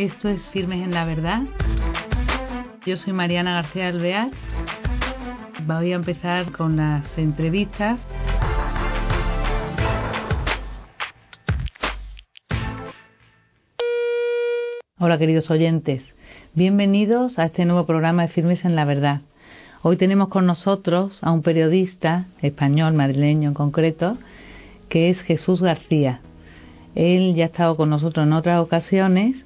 Esto es Firmes en la Verdad. Yo soy Mariana García Alvear. Voy a empezar con las entrevistas. Hola queridos oyentes, bienvenidos a este nuevo programa de Firmes en la Verdad. Hoy tenemos con nosotros a un periodista español, madrileño en concreto, que es Jesús García. Él ya ha estado con nosotros en otras ocasiones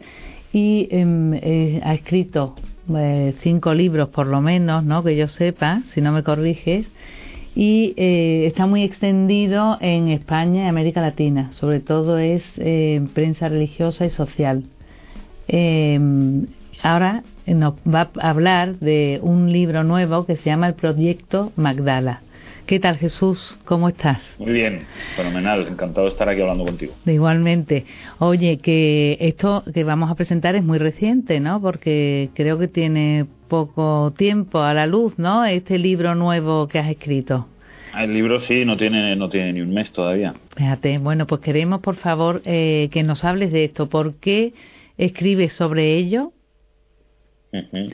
y em, eh, ha escrito eh, cinco libros por lo menos, ¿no? que yo sepa, si no me corriges, y eh, está muy extendido en España y América Latina, sobre todo es prensa religiosa y social. Em, ahora nos va a hablar de un libro nuevo que se llama El Proyecto Magdala. ¿Qué tal Jesús? ¿Cómo estás? Muy bien, fenomenal, encantado de estar aquí hablando contigo. Igualmente. Oye, que esto que vamos a presentar es muy reciente, ¿no? Porque creo que tiene poco tiempo a la luz, ¿no? Este libro nuevo que has escrito. El libro sí, no tiene, no tiene ni un mes todavía. Fíjate, bueno, pues queremos por favor eh, que nos hables de esto. ¿Por qué escribes sobre ello?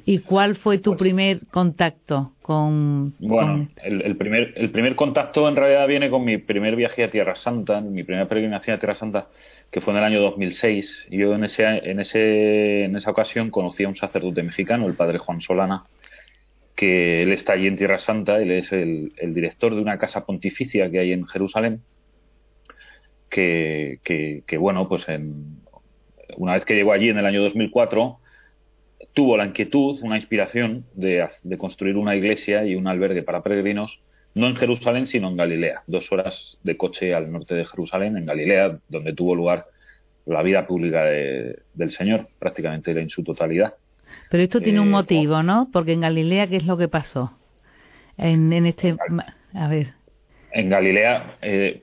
¿Y cuál fue tu pues primer contacto con...? Bueno, El, primer, el primer contacto en realidad viene con mi primer viaje a Tierra Santa, mi primera peregrinación a Tierra Santa, que fue en el año 2006. Yo en, ese, en, ese, en esa ocasión conocí a un sacerdote mexicano, el padre Juan Solana, que él está allí en Tierra Santa, él es el, director de una casa pontificia que hay en Jerusalén, que, que, bueno, pues en, una vez que llegó allí en el año 2004, tuvo la inquietud, una inspiración de, construir una iglesia y un albergue para peregrinos, no en Jerusalén, sino en Galilea, dos horas de coche al norte de Jerusalén, en Galilea, donde tuvo lugar la vida pública del Señor, prácticamente en su totalidad. Pero esto tiene un eh, motivo, ¿no? Porque en Galilea, ¿qué es lo que pasó? En, este. A ver. En Galilea, eh,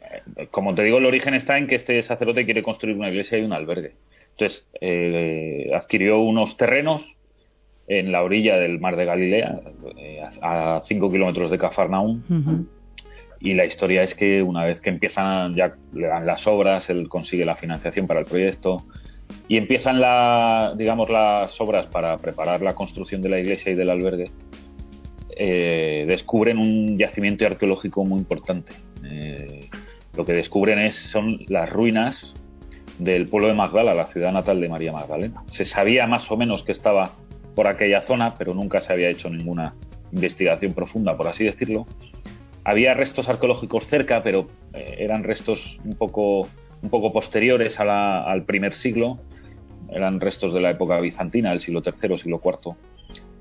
como te digo, el origen está en que este sacerdote quiere construir una iglesia y un albergue. Entonces, eh, adquirió unos terrenos en la orilla del mar de Galilea, eh, a 5 kilómetros de Cafarnaum. Y la historia es que una vez que empiezan, ya le dan las obras, él consigue la financiación para el proyecto y empiezan la, digamos, las obras para preparar la construcción de la iglesia y del albergue. Eh, descubren un yacimiento arqueológico muy importante. lo que descubren es, son las ruinas del pueblo de Magdala, la ciudad natal de María Magdalena. Se sabía más o menos que estaba por aquella zona, pero nunca se había hecho ninguna investigación profunda, por así decirlo. Había restos arqueológicos cerca, pero eh, eran restos un poco, un poco posteriores al primer siglo. Eran restos de la época bizantina, del siglo III, siglo IV.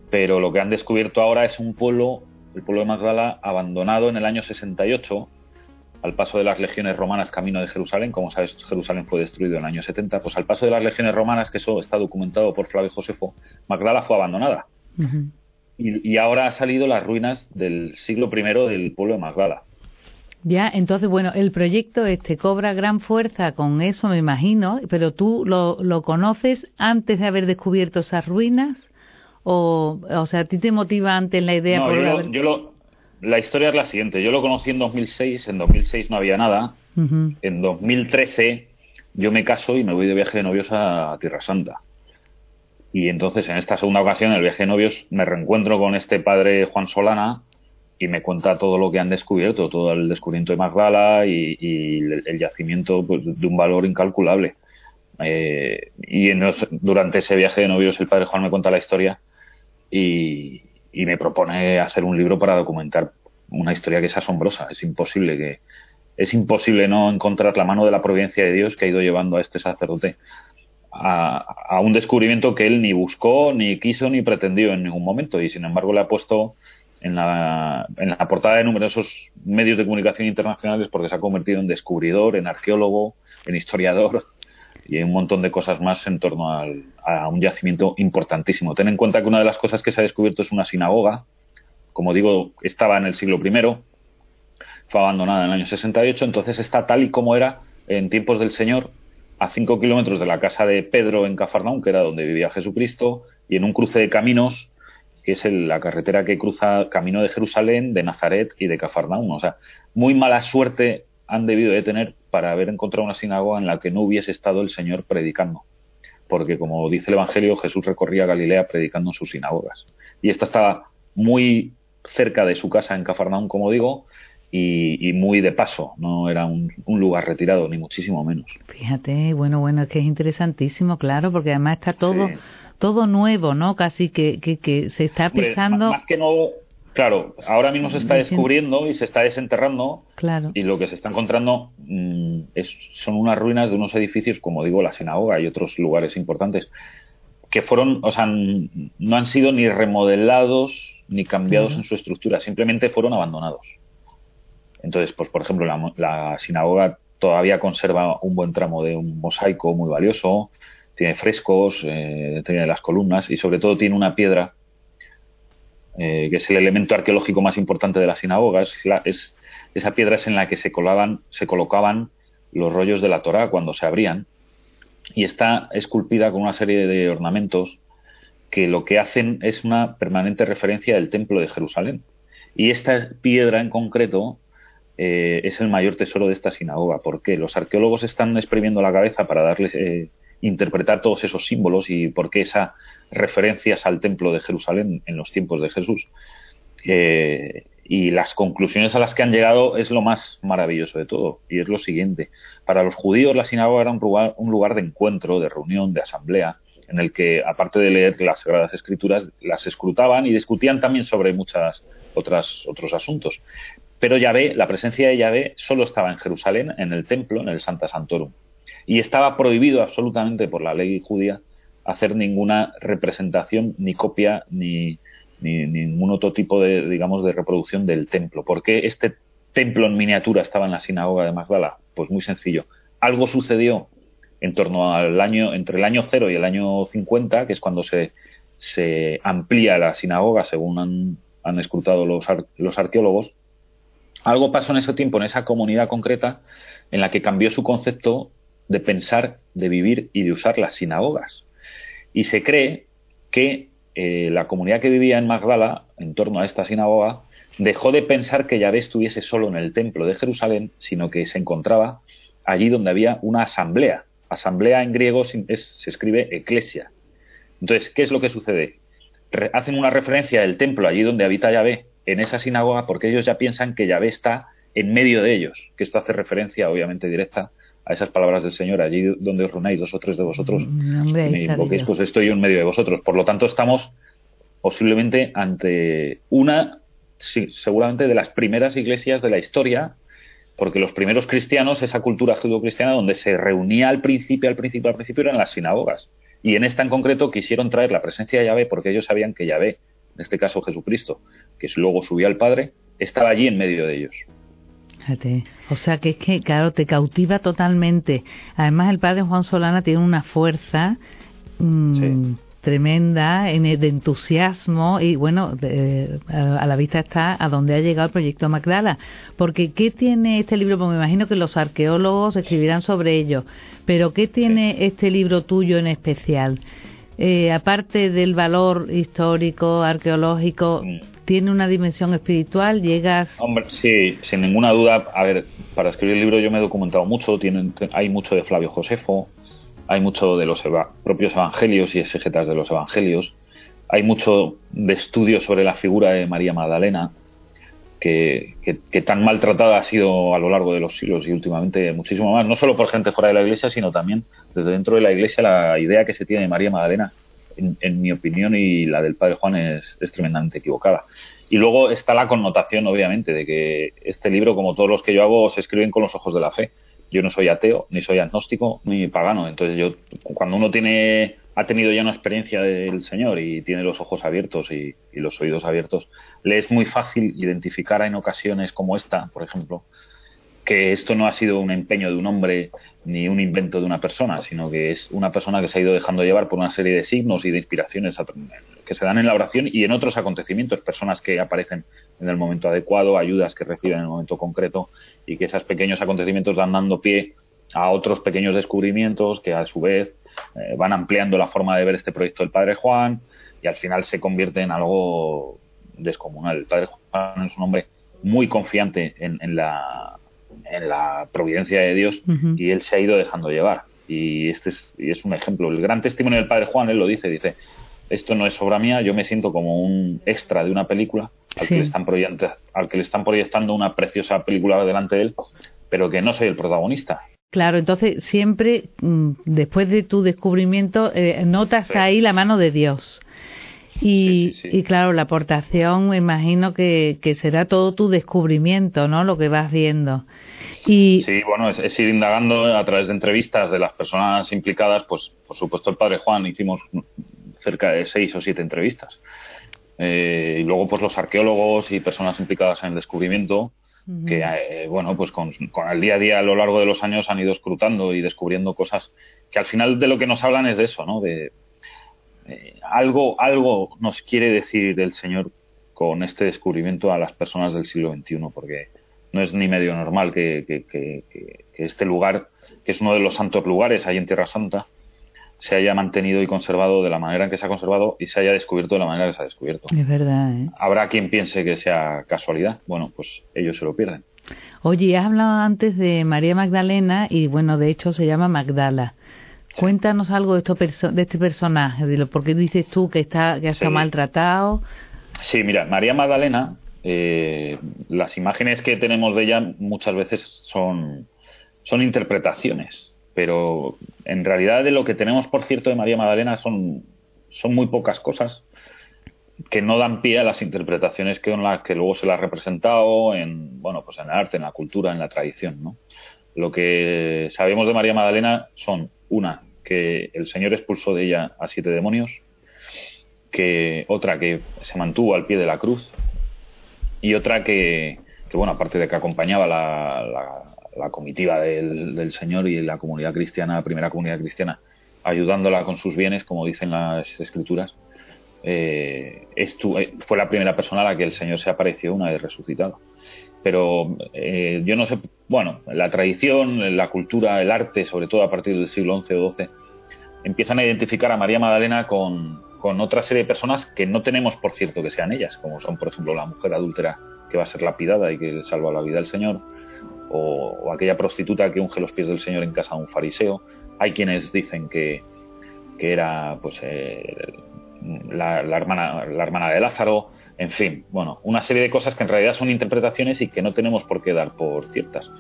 Pero lo que han descubierto ahora es un pueblo, el pueblo de Magdala, abandonado en el año 68 al paso de las legiones romanas camino de Jerusalén, como sabes, Jerusalén fue destruido en el año 70, pues al paso de las legiones romanas, que eso está documentado por Flavio Josefo, Magdala fue abandonada. y, ahora ha salido las ruinas del siglo I del pueblo de Magdala. Ya, entonces, bueno, el proyecto este cobra gran fuerza con eso, me imagino, pero tú lo, lo conoces antes de haber descubierto esas ruinas, o, o sea, ¿a ti te motiva antes la idea? No, por yo lo la historia es la siguiente. Yo lo conocí en 2006, en 2006 no había nada. En 2013 yo me caso y me voy de viaje de novios a Tierra Santa. Y entonces en esta segunda ocasión, en el viaje de novios, me reencuentro con este padre Juan Solana y me cuenta todo lo que han descubierto, todo el descubrimiento de Magdala y, el, yacimiento pues, de un valor incalculable. Eh, y durante ese viaje de novios el padre Juan me cuenta la historia y, y me propone hacer un libro para documentar una historia que es asombrosa. Es imposible que es imposible no encontrar la mano de la providencia de Dios que ha ido llevando a este sacerdote a, un descubrimiento que él ni buscó, ni quiso, ni pretendió en ningún momento y sin embargo le ha puesto en la, en la portada de numerosos medios de comunicación internacionales porque se ha convertido en descubridor, en arqueólogo, en historiador y un montón de cosas más en torno a un yacimiento importantísimo. Ten en cuenta que una de las cosas que se ha descubierto es una sinagoga, como digo, estaba en el siglo I, fue abandonada en el año 68, entonces está tal y como era en tiempos del Señor, a cinco kilómetros de la casa de Pedro en Cafarnaún, que era donde vivía Jesucristo, y en un cruce de caminos, que es la carretera que cruza camino de Jerusalén, de Nazaret y de Cafarnaún. O sea, muy mala suerte han debido de tener para haber encontrado una sinagoga en la que no hubiese estado el Señor predicando. porque como dice el Evangelio, Jesús recorría Galilea predicando en sus sinagogas. Y esta estaba muy cerca de su casa en Cafarnaún, como digo, y, muy de paso, no era un, lugar retirado, ni muchísimo menos. Fíjate, bueno, bueno, es que es interesantísimo, claro, porque además está todo, todo nuevo, ¿no? Casi que, que, se está pisando. más, que no, claro, ahora mismo se está descubriendo y se está desenterrando. Claro. Y lo que se está encontrando mm, es, son unas ruinas de unos edificios, como digo, la sinagoga y otros lugares importantes, que fueron, o sea, no han sido ni remodelados ni cambiados en su estructura, simplemente fueron abandonados. Entonces, pues por ejemplo, la, sinagoga todavía conserva un buen tramo de un mosaico muy valioso, tiene frescos, eh, tiene las columnas y sobre todo tiene una piedra eh, que es el elemento arqueológico más importante de la sinagoga. Es, esa piedra es en la que se, colaban, se colocaban los rollos de la Torá cuando se abrían y está esculpida con una serie de ornamentos que lo que hacen es una permanente referencia del templo de Jerusalén. Y esta piedra en concreto eh, es el mayor tesoro de esta sinagoga. porque Los arqueólogos están exprimiendo la cabeza para darles, eh, interpretar todos esos símbolos y por qué esas referencias al templo de Jerusalén en los tiempos de Jesús. Eh, y las conclusiones a las que han llegado es lo más maravilloso de todo, y es lo siguiente. Para los judíos la sinagoga era un lugar, un lugar de encuentro, de reunión, de asamblea, en el que, aparte de leer las Sagradas Escrituras, las escrutaban y discutían también sobre muchas otras otros asuntos. Pero Yahvé, la presencia de Yahvé solo estaba en Jerusalén, en el templo, en el Santa Santorum. Y estaba prohibido absolutamente por la ley judía hacer ninguna representación, ni copia, ni, ni, ningún otro tipo de, digamos, de reproducción del templo. ¿Por qué este templo en miniatura estaba en la sinagoga de Magdala? Pues muy sencillo. Algo sucedió en torno al año, entre el año 0 y el año 50, que es cuando se, amplía la sinagoga, según han, han escrutado los, los arqueólogos, algo pasó en ese tiempo, en esa comunidad concreta, en la que cambió su concepto de pensar, de vivir y de usar las sinagogas. Y se cree que eh, la comunidad que vivía en Magdala, en torno a esta sinagoga, dejó de pensar que Yahvé estuviese solo en el templo de Jerusalén, sino que se encontraba allí donde había una asamblea. Asamblea en griego se escribe eclesia. Entonces, ¿qué es lo que sucede? hacen una referencia del templo allí donde habita Yahvé en esa sinagoga porque ellos ya piensan que Yahvé está en medio de ellos, que esto hace referencia obviamente directa a esas palabras del Señor, allí donde os reunáis dos o tres de vosotros, mm, me invoquéis, pues estoy en medio de vosotros. Por lo tanto, estamos posiblemente ante una, sí, seguramente de las primeras iglesias de la historia, porque los primeros cristianos, esa cultura judio-cristiana donde se reunía al principio, al principio, al principio, eran las sinagogas. Y en esta en concreto quisieron traer la presencia de Yahvé porque ellos sabían que Yahvé en este caso Jesucristo, que luego subió al Padre, estaba allí en medio de ellos. Fíjate. O sea que es que, claro, te cautiva totalmente. Además, el padre Juan Solana tiene una fuerza mm, tremenda de entusiasmo y, bueno, a, la vista está a dónde ha llegado el proyecto Magdala. Porque, ¿qué tiene este libro? Porque me imagino que los arqueólogos escribirán sobre ello. Pero, ¿qué tiene este libro tuyo en especial? Eh, aparte del valor histórico, arqueológico, mm. Tiene una dimensión espiritual, llegas... Hombre, sí, sin ninguna duda. A ver, para escribir el libro yo me he documentado mucho, tienen, hay mucho de Flavio Josefo, hay mucho de los propios evangelios y exegetas de los evangelios, hay mucho de estudio sobre la figura de María Magdalena, que, tan maltratada ha sido a lo largo de los siglos y últimamente muchísimo más, no solo por gente fuera de la iglesia, sino también desde dentro de la iglesia la idea que se tiene de María Magdalena, en, mi opinión y la del padre Juan es, tremendamente equivocada. Y luego está la connotación, obviamente, de que este libro, como todos los que yo hago, se escriben con los ojos de la fe. Yo no soy ateo, ni soy agnóstico, ni pagano. Entonces yo, cuando uno tiene ha tenido ya una experiencia del Señor y tiene los ojos abiertos y, los oídos abiertos, le es muy fácil identificar en ocasiones como esta, por ejemplo, que esto no ha sido un empeño de un hombre ni un invento de una persona, sino que es una persona que se ha ido dejando llevar por una serie de signos y de inspiraciones que se dan en la oración y en otros acontecimientos, personas que aparecen en el momento adecuado, ayudas que reciben en el momento concreto y que esos pequeños acontecimientos dan dando pie a otros pequeños descubrimientos que a su vez eh, van ampliando la forma de ver este proyecto del Padre Juan y al final se convierte en algo descomunal. El Padre Juan es un hombre muy confiante en, la, en la providencia de Dios y él se ha ido dejando llevar. Y este es, y es un ejemplo. El gran testimonio del padre Juan, él lo dice, dice, esto no es obra mía, yo me siento como un extra de una película al, que, le están al que le están proyectando una preciosa película delante de él, pero que no soy el protagonista. Claro, entonces siempre mm, después de tu descubrimiento eh, notas ahí la mano de Dios. Y, y, claro, la aportación, imagino que, que, será todo tu descubrimiento, ¿no? Lo que vas viendo. Y... Sí, bueno, es, ir indagando a través de entrevistas de las personas implicadas, pues por supuesto el padre Juan hicimos cerca de seis o siete entrevistas. Eh, y luego pues los arqueólogos y personas implicadas en el descubrimiento, que eh, bueno, pues con, el día a día a lo largo de los años han ido escrutando y descubriendo cosas que al final de lo que nos hablan es de eso, ¿no? De, eh, algo, algo nos quiere decir el Señor con este descubrimiento a las personas del siglo XXI, porque no es ni medio normal que, que, este lugar, que es uno de los santos lugares ahí en Tierra Santa, se haya mantenido y conservado de la manera en que se ha conservado y se haya descubierto de la manera que se ha descubierto. Es verdad. ¿eh? Habrá quien piense que sea casualidad. Bueno, pues ellos se lo pierden. Oye, has hablado antes de María Magdalena y bueno, de hecho se llama Magdala. Cuéntanos algo de, esto de este personaje, de lo, porque dices tú que está que ha sido maltratado. Sí, mira, María Magdalena, eh, las imágenes que tenemos de ella muchas veces son, son interpretaciones, pero en realidad de lo que tenemos, por cierto, de María Magdalena son, son muy pocas cosas que no dan pie a las interpretaciones que, las que luego se la ha representado en, bueno, pues en el arte, en la cultura, en la tradición, ¿no? Lo que sabemos de María Magdalena son, una, que el Señor expulsó de ella a siete demonios, que otra que se mantuvo al pie de la cruz y otra que, bueno, aparte de que acompañaba la, la, comitiva del, Señor y la comunidad cristiana, la primera comunidad cristiana, ayudándola con sus bienes, como dicen las escrituras, eh, eh, fue la primera persona a la que el Señor se apareció una vez resucitado. Pero eh, yo no sé, bueno, la tradición, la cultura, el arte, sobre todo a partir del siglo XI o XII, empiezan a identificar a María Magdalena con, con otra serie de personas que no tenemos por cierto que sean ellas, como son, por ejemplo, la mujer adúltera que va a ser lapidada y que salva la vida del Señor, o, aquella prostituta que unge los pies del Señor en casa de un fariseo. Hay quienes dicen que, que era pues eh, la, hermana, la hermana de Lázaro, en fin, bueno, una serie de cosas que en realidad son interpretaciones y que no tenemos por qué dar por ciertas.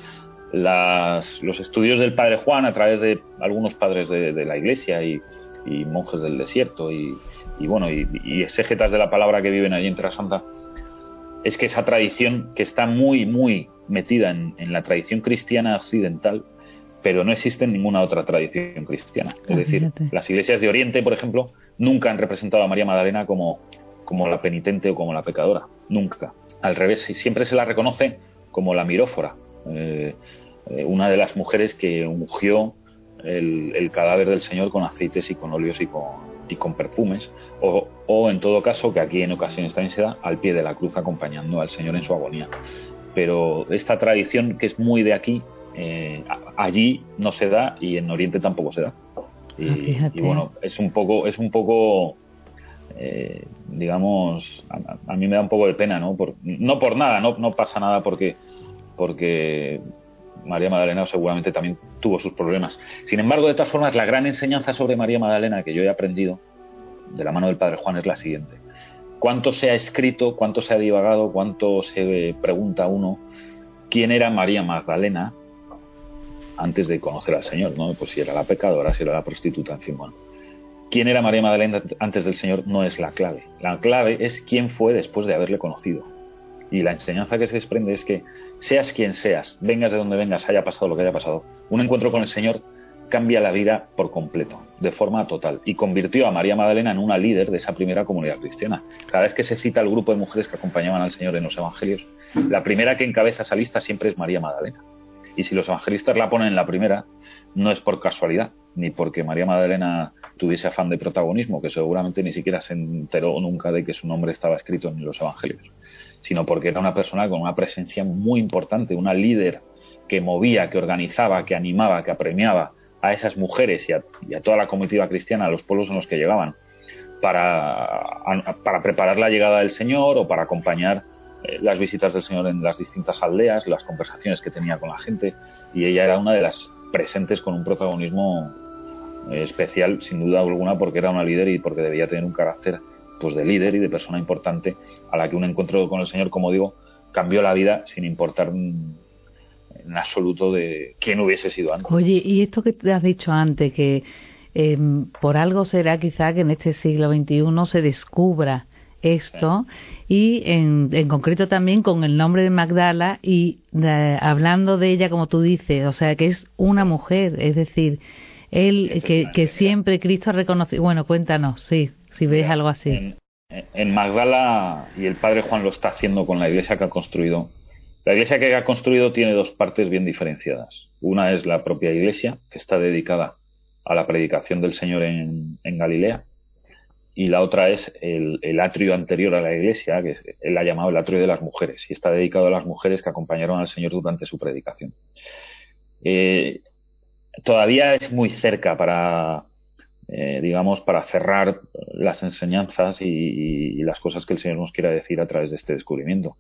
Las, los estudios del padre Juan a través de algunos padres de, de la iglesia y, y monjes del desierto y, bueno, y, exégetas de la palabra que viven allí en Tierra Santa, es que esa tradición que está muy, muy metida en, la tradición cristiana occidental, pero no existe en ninguna otra tradición cristiana. Es ah, decir, las iglesias de Oriente, por ejemplo, nunca han representado a María Magdalena como, como la penitente o como la pecadora. Nunca. Al revés, siempre se la reconoce como la mirófora, eh, eh, una de las mujeres que ungió el, cadáver del Señor con aceites y con óleos y con, y con perfumes, o, o, en todo caso, que aquí en ocasiones también se da, al pie de la cruz acompañando al Señor en su agonía. Pero esta tradición que es muy de aquí, eh, allí no se da y en Oriente tampoco se da. Y, ah, bueno, es un poco, es un poco eh, digamos, a, mí me da un poco de pena, ¿no? Por, no por nada, no, no pasa nada porque, porque María Magdalena seguramente también tuvo sus problemas. Sin embargo, de todas formas, la gran enseñanza sobre María Magdalena que yo he aprendido de la mano del Padre Juan es la siguiente. ¿Cuánto se ha escrito, cuánto se ha divagado, cuánto se pregunta uno quién era María Magdalena antes de conocer al Señor? ¿no? Pues si era la pecadora, si era la prostituta, en fin, bueno. ¿Quién era María Magdalena antes del Señor? No es la clave. La clave es quién fue después de haberle conocido. Y la enseñanza que se desprende es que seas quien seas, vengas de donde vengas, haya pasado lo que haya pasado, un encuentro con el Señor cambia la vida por completo, de forma total, y convirtió a María Magdalena en una líder de esa primera comunidad cristiana. Cada vez que se cita el grupo de mujeres que acompañaban al Señor en los Evangelios, la primera que encabeza esa lista siempre es María Magdalena. Y si los evangelistas la ponen en la primera, no es por casualidad, ni porque María Magdalena tuviese afán de protagonismo, que seguramente ni siquiera se enteró nunca de que su nombre estaba escrito en los Evangelios sino porque era una persona con una presencia muy importante, una líder que movía, que organizaba, que animaba, que apremiaba a esas mujeres y a, toda la comitiva cristiana, a los pueblos en los que llegaban, para, para preparar la llegada del Señor o para acompañar eh, las visitas del Señor en las distintas aldeas, las conversaciones que tenía con la gente, y ella era una de las presentes con un protagonismo eh, especial, sin duda alguna, porque era una líder y porque debía tener un carácter pues de líder y de persona importante a la que un encuentro con el Señor, como digo, cambió la vida sin importar en absoluto de quién hubiese sido antes. Oye, y esto que te has dicho antes, que em, por algo será quizá que en este siglo XXI se descubra esto y en, en, concreto también con el nombre de Magdala y hablando de ella como tú dices, o sea que es una mujer, es decir, él que, que siempre Cristo ha reconocido, bueno, cuéntanos, sí, si ves algo así. En, Magdala, y el padre Juan lo está haciendo con la iglesia que ha construido, la iglesia que ha construido tiene dos partes bien diferenciadas. Una es la propia iglesia, que está dedicada a la predicación del Señor en, en Galilea, y la otra es el, atrio anterior a la iglesia, que él ha llamado el atrio de las mujeres, y está dedicado a las mujeres que acompañaron al Señor durante su predicación. Eh, todavía es muy cerca para, eh, digamos, para cerrar las enseñanzas y, las cosas que el Señor nos quiera decir a través de este descubrimiento.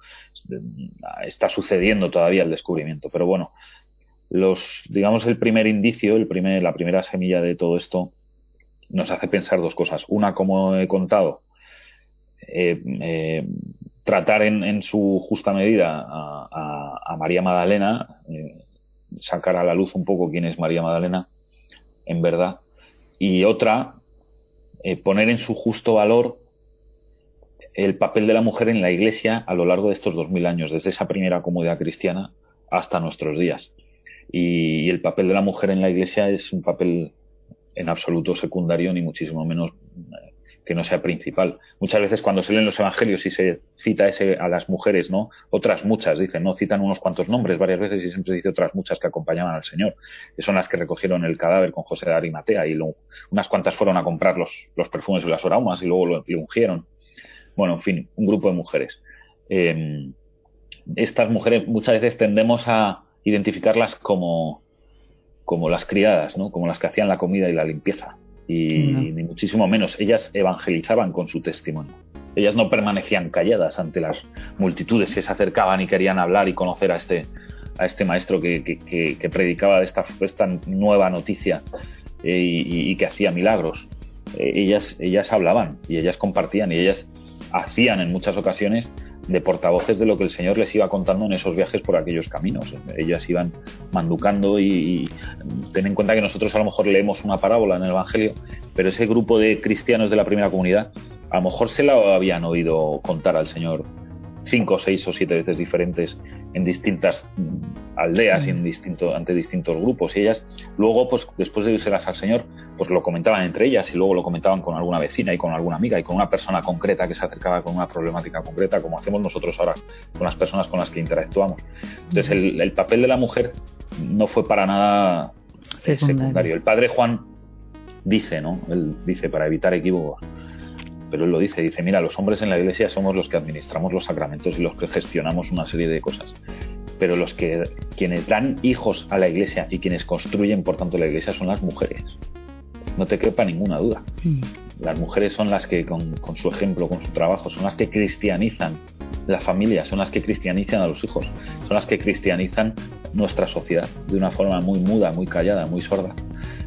Está sucediendo todavía el descubrimiento, pero bueno, los, digamos, el primer indicio, el primer, la primera semilla de todo esto nos hace pensar dos cosas. Una, como he contado, eh, eh, tratar en, su justa medida a, María Magdalena, eh, sacar a la luz un poco quién es María Magdalena, en verdad. Y otra, poner en su justo valor el papel de la mujer en la Iglesia a lo largo de estos dos mil años, desde esa primera comunidad cristiana hasta nuestros días. y el papel de la mujer en la Iglesia es un papel en absoluto secundario ni muchísimo menos eh, que no sea principal. Muchas veces cuando se leen los evangelios y se cita a las mujeres, ¿no? Otras muchas, dicen, no citan unos cuantos nombres varias veces y siempre se dice otras muchas que acompañaban al Señor, que son las que recogieron el cadáver con José de Arimatea y unas cuantas fueron a comprar los, los perfumes y las aromas y luego lo, ungieron. Bueno, en fin, un grupo de mujeres. Em, estas mujeres muchas veces tendemos a identificarlas como como las criadas, ¿no? como las que hacían la comida y la limpieza. Y ni muchísimo menos. Ellas evangelizaban con su testimonio. Ellas no permanecían calladas ante las multitudes que se acercaban y querían hablar y conocer a este, a este maestro que, que, predicaba esta, esta nueva noticia eh, y, y, que hacía milagros. Eh, ellas, ellas hablaban y ellas compartían y ellas hacían en muchas ocasiones de portavoces de lo que el Señor les iba contando en esos viajes por aquellos caminos. Ellas iban manducando y, ten en cuenta que nosotros a lo mejor leemos una parábola en el Evangelio, pero ese grupo de cristianos de la primera comunidad a lo mejor se la habían oído contar al Señor cinco, seis o siete veces diferentes en distintas aldeas y en distinto, ante distintos grupos. Y ellas luego, pues después de irselas al Señor, pues lo comentaban entre ellas y luego lo comentaban con alguna vecina y con alguna amiga y con una persona concreta que se acercaba con una problemática concreta, como hacemos nosotros ahora con las personas con las que interactuamos. Entonces el, papel de la mujer no fue para nada secundario. El padre Juan dice, ¿no? Él dice, para evitar equívocos, pero él lo dice, dice, mira, los hombres en la iglesia somos los que administramos los sacramentos y los que gestionamos una serie de cosas. Pero los que quienes dan hijos a la iglesia y quienes construyen, por tanto, la iglesia son las mujeres. No te quepa ninguna duda. Las mujeres son las que, con, su ejemplo, con su trabajo, son las que cristianizan la familia, son las que cristianizan a los hijos, son las que cristianizan nuestra sociedad de una forma muy muda, muy callada, muy sorda,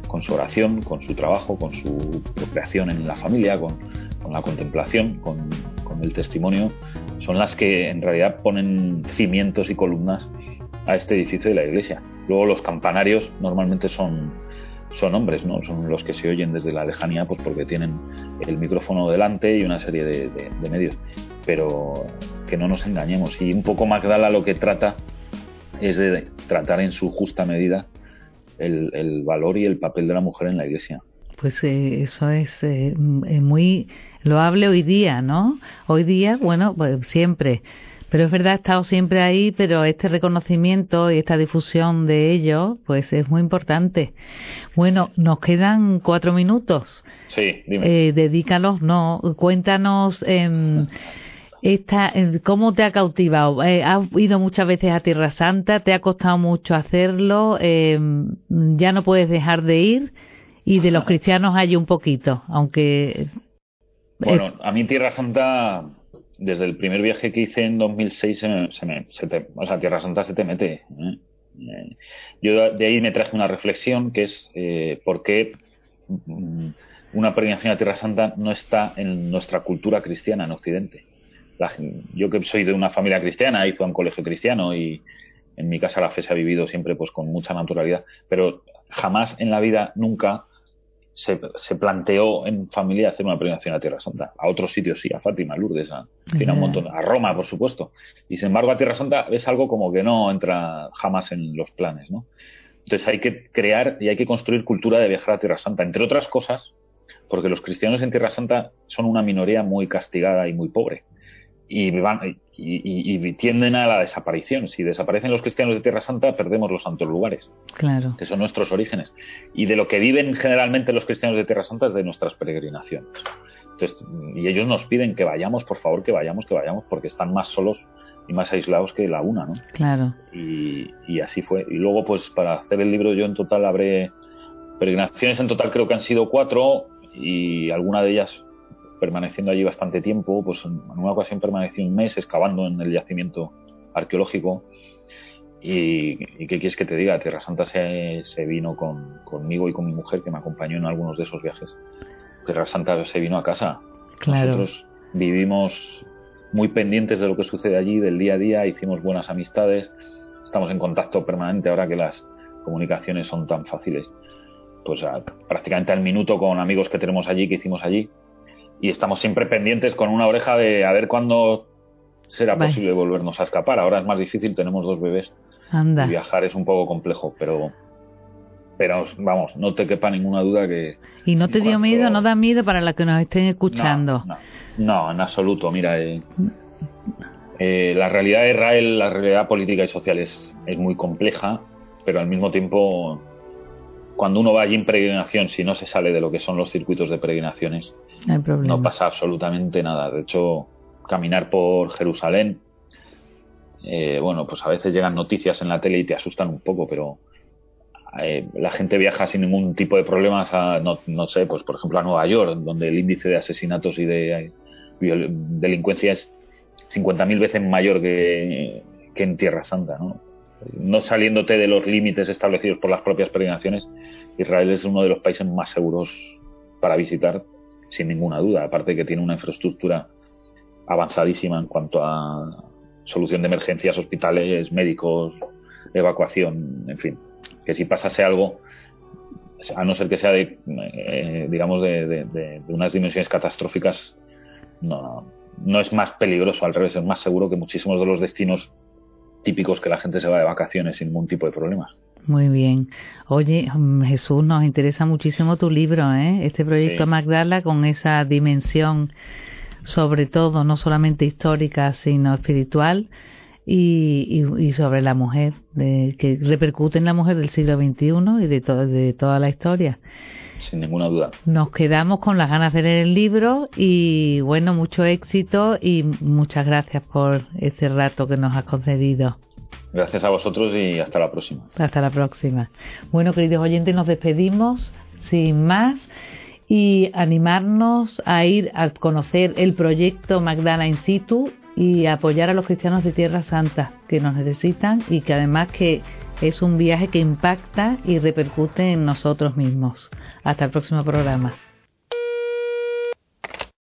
con su oración, con su trabajo, con su procreación en la familia, con, con la contemplación, con, el testimonio, son las que en realidad ponen cimientos y columnas a este edificio de la iglesia. Luego los campanarios normalmente son, son hombres, ¿no? Son los que se oyen desde la lejanía, pues porque tienen el micrófono delante y una serie de, medios. Pero que no nos engañemos. Y un poco Magdala lo que trata es de tratar en su justa medida el, el valor y el papel de la mujer en la iglesia. Pues eh, eso es eh, muy loable hoy día, ¿no? Hoy día, bueno, pues siempre. Pero es verdad, ha estado siempre ahí, pero este reconocimiento y esta difusión de ello, pues es muy importante. Bueno, nos quedan cuatro minutos. Sí, dime. Eh, dedícalos, no, cuéntanos eh, esta, cómo te ha cautivado. Eh, has ido muchas veces a Tierra Santa, te ha costado mucho hacerlo, em, ya no puedes dejar de ir y de los cristianos hay un poquito, aunque bueno, a mí Tierra Santa, desde el primer viaje que hice en 2006, se me, se me, o sea, Tierra Santa se te mete. ¿eh? Eh, yo de ahí me traje una reflexión que es eh, por qué mm, una peregrinación a Tierra Santa no está en nuestra cultura cristiana en Occidente. Yo que soy de una familia cristiana, hizo un colegio cristiano y en mi casa la fe se ha vivido siempre pues con mucha naturalidad, pero jamás en la vida, nunca se, planteó en familia hacer una peregrinación a Tierra Santa. A otros sitios sí, a Fátima, a Lourdes, a, tiene un montón, a Roma, por supuesto. Y sin embargo, a Tierra Santa es algo como que no entra jamás en los planes, ¿no? Entonces hay que crear y hay que construir cultura de viajar a Tierra Santa, entre otras cosas, porque los cristianos en Tierra Santa son una minoría muy castigada y muy pobre y, van, y, tienden a la desaparición. Si desaparecen los cristianos de Tierra Santa, perdemos los santos lugares, claro. que son nuestros orígenes. Y de lo que viven generalmente los cristianos de Tierra Santa es de nuestras peregrinaciones. Entonces, y ellos nos piden que vayamos, por favor, que vayamos, que vayamos, porque están más solos y más aislados que la una, ¿no? Claro. Y, y así fue. Y luego, pues, para hacer el libro, yo en total habré peregrinaciones en total creo que han sido cuatro y alguna de ellas permaneciendo allí bastante tiempo, pues en una ocasión permanecí un mes excavando en el yacimiento arqueológico. Y, qué quieres que te diga, Tierra Santa se, se vino con, conmigo y con mi mujer que me acompañó en algunos de esos viajes. Tierra Santa se vino a casa. Nosotros vivimos muy pendientes de lo que sucede allí, del día a día, hicimos buenas amistades, estamos en contacto permanente ahora que las comunicaciones son tan fáciles. Pues prácticamente al minuto con amigos que tenemos allí, que hicimos allí, y estamos siempre pendientes con una oreja de a ver cuándo será posible volvernos a escapar. Ahora es más difícil, tenemos dos bebés. Anda. Y viajar es un poco complejo, pero pero vamos, no te quepa ninguna duda que... ¿Y no te dio miedo, no da miedo para la que nos estén escuchando? No, en absoluto. Mira, eh, eh, la realidad de Israel, la realidad política y social es, es muy compleja, pero al mismo tiempo cuando uno va allí en peregrinación, si no se sale de lo que son los circuitos de peregrinaciones, no, pasa absolutamente nada. De hecho, caminar por Jerusalén, eh, bueno, pues a veces llegan noticias en la tele y te asustan un poco, pero eh, la gente viaja sin ningún tipo de problemas a, no, sé, pues por ejemplo a Nueva York, donde el índice de asesinatos y de delincuencia es 50.000 veces mayor que, que en Tierra Santa, ¿no? No saliéndote de los límites establecidos por las propias peregrinaciones, Israel es uno de los países más seguros para visitar, sin ninguna duda. Aparte que tiene una infraestructura avanzadísima en cuanto a solución de emergencias, hospitales, médicos, evacuación, en fin. Que si pasase algo, a no ser que sea de, eh, digamos, de, unas dimensiones catastróficas, no, no es más peligroso, al revés, es más seguro que muchísimos de los destinos típicos que la gente se va de vacaciones sin ningún tipo de problema. Muy bien. Oye, mm, Jesús, nos interesa muchísimo tu libro, ¿eh? Este proyecto Magdala con esa dimensión, sobre todo, no solamente histórica, sino espiritual y, y, sobre la mujer, de, que repercute en la mujer del siglo XXI y de, de toda la historia. Sin ninguna duda. Nos quedamos con las ganas de leer el libro y bueno, mucho éxito y muchas gracias por este rato que nos has concedido. Gracias a vosotros y hasta la próxima. Hasta la próxima. Bueno, queridos oyentes, nos despedimos sin más y animarnos a ir a conocer el proyecto Magdala in situ y apoyar a los cristianos de Tierra Santa que nos necesitan y que además que es un viaje que impacta y repercute en nosotros mismos. Hasta el próximo programa.